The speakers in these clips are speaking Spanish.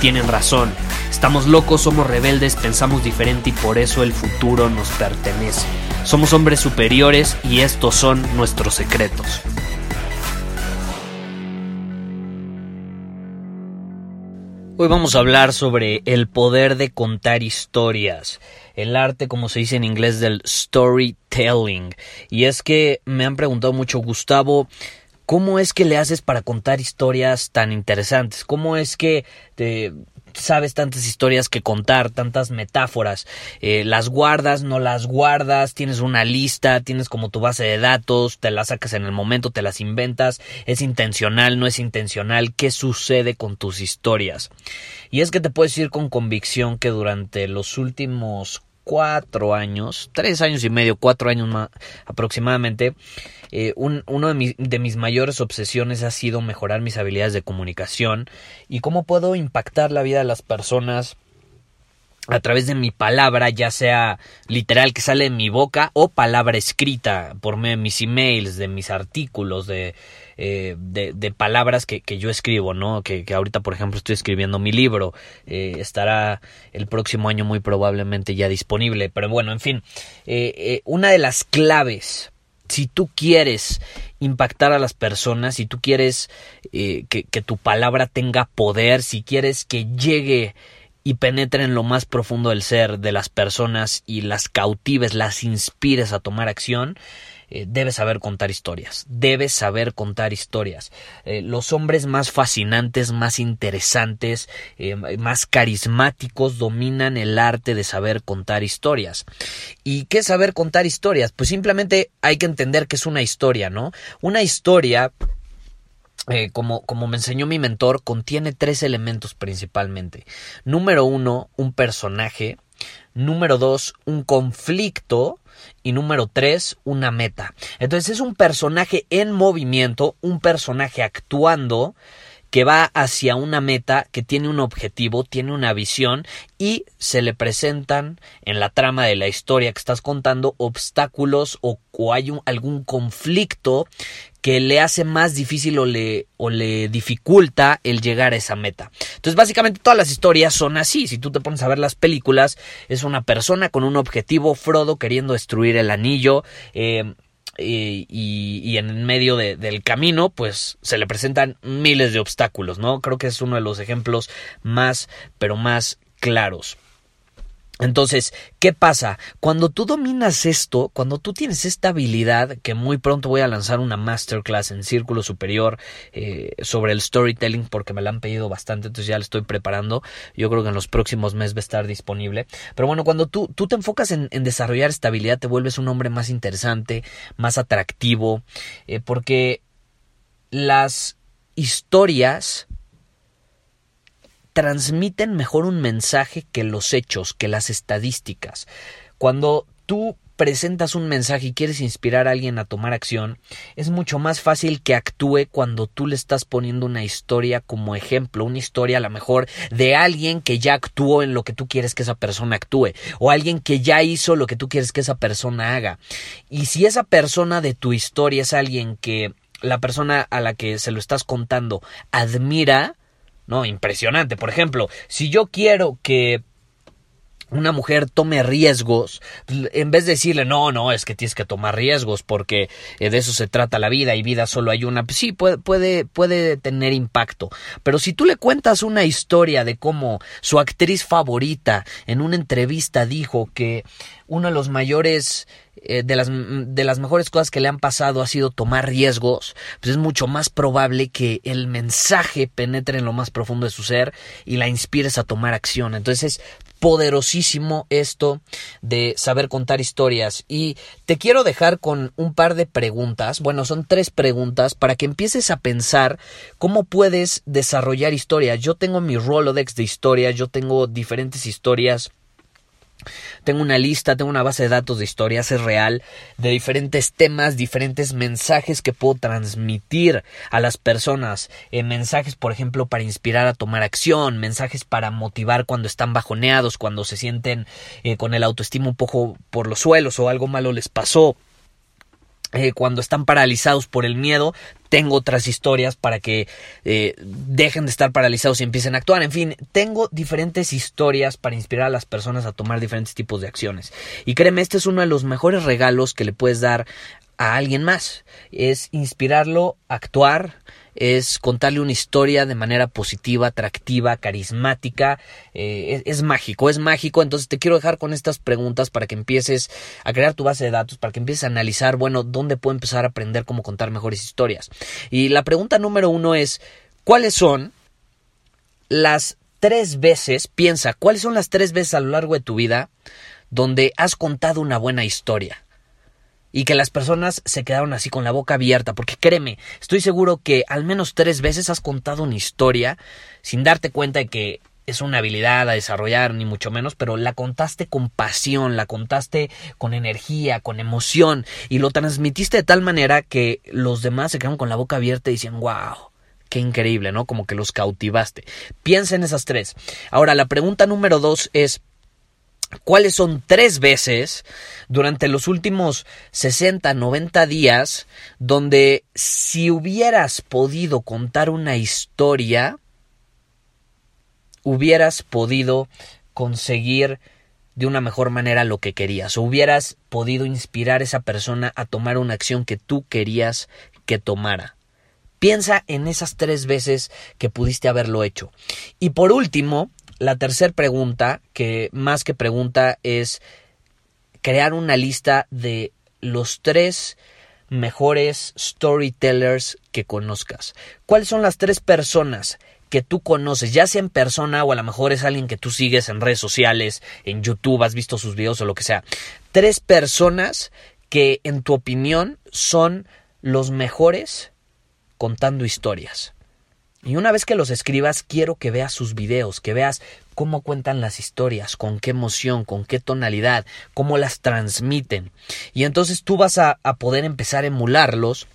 tienen razón. Estamos locos, somos rebeldes, pensamos diferente y por eso el futuro nos pertenece. Somos hombres superiores y estos son nuestros secretos. Hoy vamos a hablar sobre el poder de contar historias, el arte, como se dice en inglés, del storytelling. Y es que me han preguntado mucho, Gustavo, ¿cómo es que le haces para contar historias tan interesantes? ¿Cómo es que te, sabes tantas historias que contar, tantas metáforas. Eh, las guardas, no las guardas, tienes una lista, tienes como tu base de datos, te las sacas en el momento, te las inventas, es intencional, no es intencional, ¿qué sucede con tus historias? Y es que te puedes decir con convicción que durante los últimos cuatro años, tres años y medio, cuatro años más aproximadamente, eh, un, uno de, de, mis mayores obsesiones ha sido mejorar mis habilidades de comunicación y cómo puedo impactar la vida de las personas a través de mi palabra, ya sea literal que sale de mi boca o palabra escrita por medio de mis emails, de mis artículos, de, eh, de, palabras que, que, yo escribo, ¿no? Que, que, ahorita, por ejemplo, estoy escribiendo mi libro, eh, estará el próximo año muy probablemente ya disponible, pero bueno, en fin, eh, eh una de las claves si tú quieres impactar a las personas, si tú quieres que, que, tu palabra tenga poder, si quieres que llegue y penetre en lo más profundo del ser de las personas y las cautives, las inspires a tomar acción, eh, debes saber contar historias, debes saber contar historias. Eh, los hombres más fascinantes, más interesantes, eh, más carismáticos dominan el arte de saber contar historias. ¿Y qué es saber contar historias? Pues simplemente hay que entender que es una historia, ¿no? Una historia eh, como, como, me enseñó mi mentor, contiene tres elementos principalmente. Número uno, un personaje. Número dos, un conflicto. Y número tres, una meta. Entonces es un personaje en movimiento, un personaje actuando que va hacia una meta, que tiene un objetivo, tiene una visión y se le presentan en la trama de la historia que estás contando obstáculos o, hay un, algún conflicto que le hace más difícil o le, o le dificulta el llegar a esa meta. Entonces, básicamente todas las historias son así. Si tú te pones a ver las películas, es una persona con un objetivo, Frodo queriendo destruir el anillo. Eh, y, y, en medio de, del camino, pues se le presentan miles de obstáculos, ¿no? Creo que es uno de los ejemplos más, pero más claros. Entonces, ¿qué pasa? Cuando tú dominas esto, cuando tú tienes esta habilidad, que muy pronto voy a lanzar una masterclass en Círculo Superior eh, sobre el storytelling, porque me la han pedido bastante, entonces ya la estoy preparando. Yo creo que en los próximos meses va a estar disponible. Pero bueno, cuando tú, tú te enfocas en, desarrollar esta habilidad, te vuelves un hombre más interesante, más atractivo, eh, porque las historias transmiten mejor un mensaje que los hechos, que las estadísticas. Cuando tú presentas un mensaje y quieres inspirar a alguien a tomar acción, es mucho más fácil que actúe cuando tú le estás poniendo una historia como ejemplo, una historia a lo mejor de alguien que ya actuó en lo que tú quieres que esa persona actúe, o alguien que ya hizo lo que tú quieres que esa persona haga. Y si esa persona de tu historia es alguien que la persona a la que se lo estás contando admira, no, impresionante. Por ejemplo, si yo quiero que una mujer tome riesgos, en vez de decirle, no, no, es que tienes que tomar riesgos porque de eso se trata la vida y vida solo hay una, pues sí, puede, puede, puede tener impacto. Pero si tú le cuentas una historia de cómo su actriz favorita en una entrevista dijo que uno de los mayores eh, de, las, de las mejores cosas que le han pasado ha sido tomar riesgos, pues es mucho más probable que el mensaje penetre en lo más profundo de su ser y la inspires a tomar acción. Entonces poderosísimo esto de saber contar historias y te quiero dejar con un par de preguntas, bueno, son tres preguntas para que empieces a pensar cómo puedes desarrollar historias. Yo tengo mi Rolodex de historias, yo tengo diferentes historias tengo una lista, tengo una base de datos de historias, es real, de diferentes temas, diferentes mensajes que puedo transmitir a las personas. Eh, mensajes, por ejemplo, para inspirar a tomar acción, mensajes para motivar cuando están bajoneados, cuando se sienten eh, con el autoestima un poco por los suelos o algo malo les pasó. Eh, cuando están paralizados por el miedo, tengo otras historias para que eh, dejen de estar paralizados y empiecen a actuar. En fin, tengo diferentes historias para inspirar a las personas a tomar diferentes tipos de acciones. Y créeme, este es uno de los mejores regalos que le puedes dar a alguien más. Es inspirarlo a actuar, es contarle una historia de manera positiva, atractiva, carismática. Eh, es, mágico, es mágico. Entonces te quiero dejar con estas preguntas para que empieces a crear tu base de datos, para que empieces a analizar, bueno, dónde puedo empezar a aprender cómo contar mejores historias. Y la pregunta número uno es, ¿cuáles son las tres veces, piensa, cuáles son las tres veces a lo largo de tu vida donde has contado una buena historia? Y que las personas se quedaron así con la boca abierta, porque créeme, estoy seguro que al menos tres veces has contado una historia sin darte cuenta de que es una habilidad a desarrollar, ni mucho menos, pero la contaste con pasión, la contaste con energía, con emoción, y lo transmitiste de tal manera que los demás se quedaron con la boca abierta y decían, wow. Qué increíble, ¿no? Como que los cautivaste. Piensa en esas tres. Ahora, la pregunta número dos es, cuáles son tres veces durante los últimos 60, 90 días donde si hubieras podido contar una historia, hubieras podido conseguir de una mejor manera lo que querías, o hubieras podido inspirar a esa persona a tomar una acción que tú querías que tomara. Piensa en esas tres veces que pudiste haberlo hecho. Y por último, la tercera pregunta, que más que pregunta es crear una lista de los tres mejores storytellers que conozcas. ¿Cuáles son las tres personas que tú conoces, ya sea en persona o a lo mejor es alguien que tú sigues en redes sociales, en YouTube, has visto sus videos o lo que sea? Tres personas que en tu opinión son los mejores contando historias. Y una vez que los escribas, quiero que veas sus videos, que veas cómo cuentan las historias, con qué emoción, con qué tonalidad, cómo las transmiten. Y entonces tú vas a, poder empezar a emularlos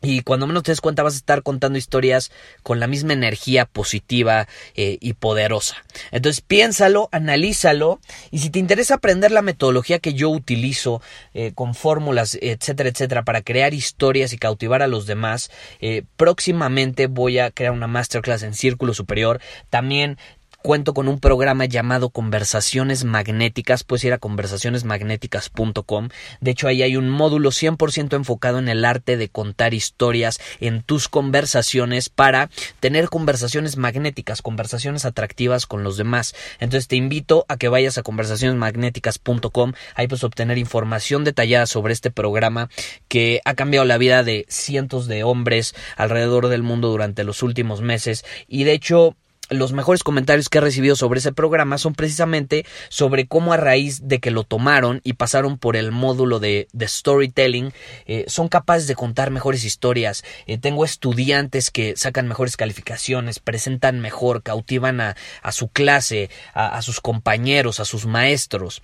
y cuando menos te des cuenta vas a estar contando historias con la misma energía positiva eh, y poderosa. Entonces piénsalo, analízalo y si te interesa aprender la metodología que yo utilizo eh, con fórmulas, etcétera, etcétera, para crear historias y cautivar a los demás, eh, próximamente voy a crear una masterclass en Círculo Superior. También Cuento con un programa llamado Conversaciones Magnéticas, puedes ir a conversacionesmagnéticas.com. De hecho, ahí hay un módulo 100% enfocado en el arte de contar historias en tus conversaciones para tener conversaciones magnéticas, conversaciones atractivas con los demás. Entonces te invito a que vayas a conversacionesmagnéticas.com. Ahí puedes obtener información detallada sobre este programa que ha cambiado la vida de cientos de hombres alrededor del mundo durante los últimos meses. Y de hecho, los mejores comentarios que he recibido sobre ese programa son precisamente sobre cómo a raíz de que lo tomaron y pasaron por el módulo de, storytelling, eh, son capaces de contar mejores historias. Eh, tengo estudiantes que sacan mejores calificaciones, presentan mejor, cautivan a, su clase, a sus compañeros, a sus maestros.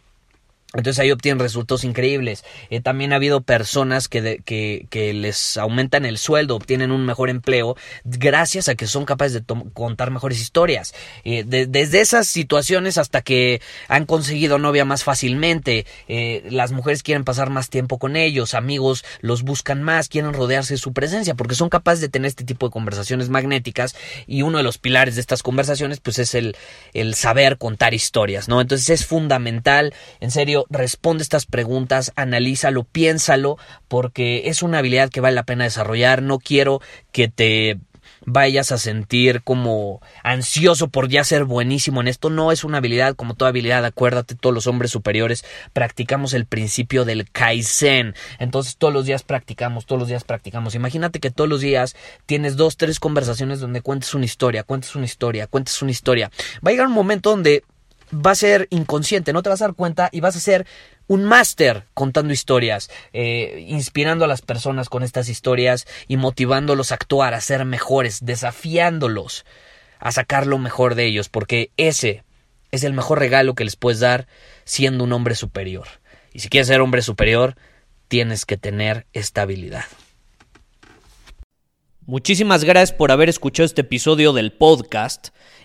Entonces ahí obtienen resultados increíbles. Eh, también ha habido personas que, que, que, les aumentan el sueldo, obtienen un mejor empleo, gracias a que son capaces de contar mejores historias. Eh, desde esas situaciones hasta que han conseguido novia más fácilmente, eh, las mujeres quieren pasar más tiempo con ellos, amigos los buscan más, quieren rodearse de su presencia, porque son capaces de tener este tipo de conversaciones magnéticas y uno de los pilares de estas conversaciones pues es el, el saber contar historias, ¿no? Entonces es fundamental, en serio, responde estas preguntas, analízalo, piénsalo, porque es una habilidad que vale la pena desarrollar. No quiero que te vayas a sentir como ansioso por ya ser buenísimo en esto. No es una habilidad como toda habilidad. Acuérdate, todos los hombres superiores practicamos el principio del Kaizen. Entonces todos los días practicamos, todos los días practicamos. Imagínate que todos los días tienes dos, tres conversaciones donde cuentes una historia, cuentes una historia, cuentes una historia. Va a llegar un momento donde va a ser inconsciente, no te vas a dar cuenta y vas a ser un máster contando historias, eh, inspirando a las personas con estas historias y motivándolos a actuar, a ser mejores, desafiándolos a sacar lo mejor de ellos, porque ese es el mejor regalo que les puedes dar siendo un hombre superior. Y si quieres ser hombre superior, tienes que tener estabilidad. Muchísimas gracias por haber escuchado este episodio del podcast.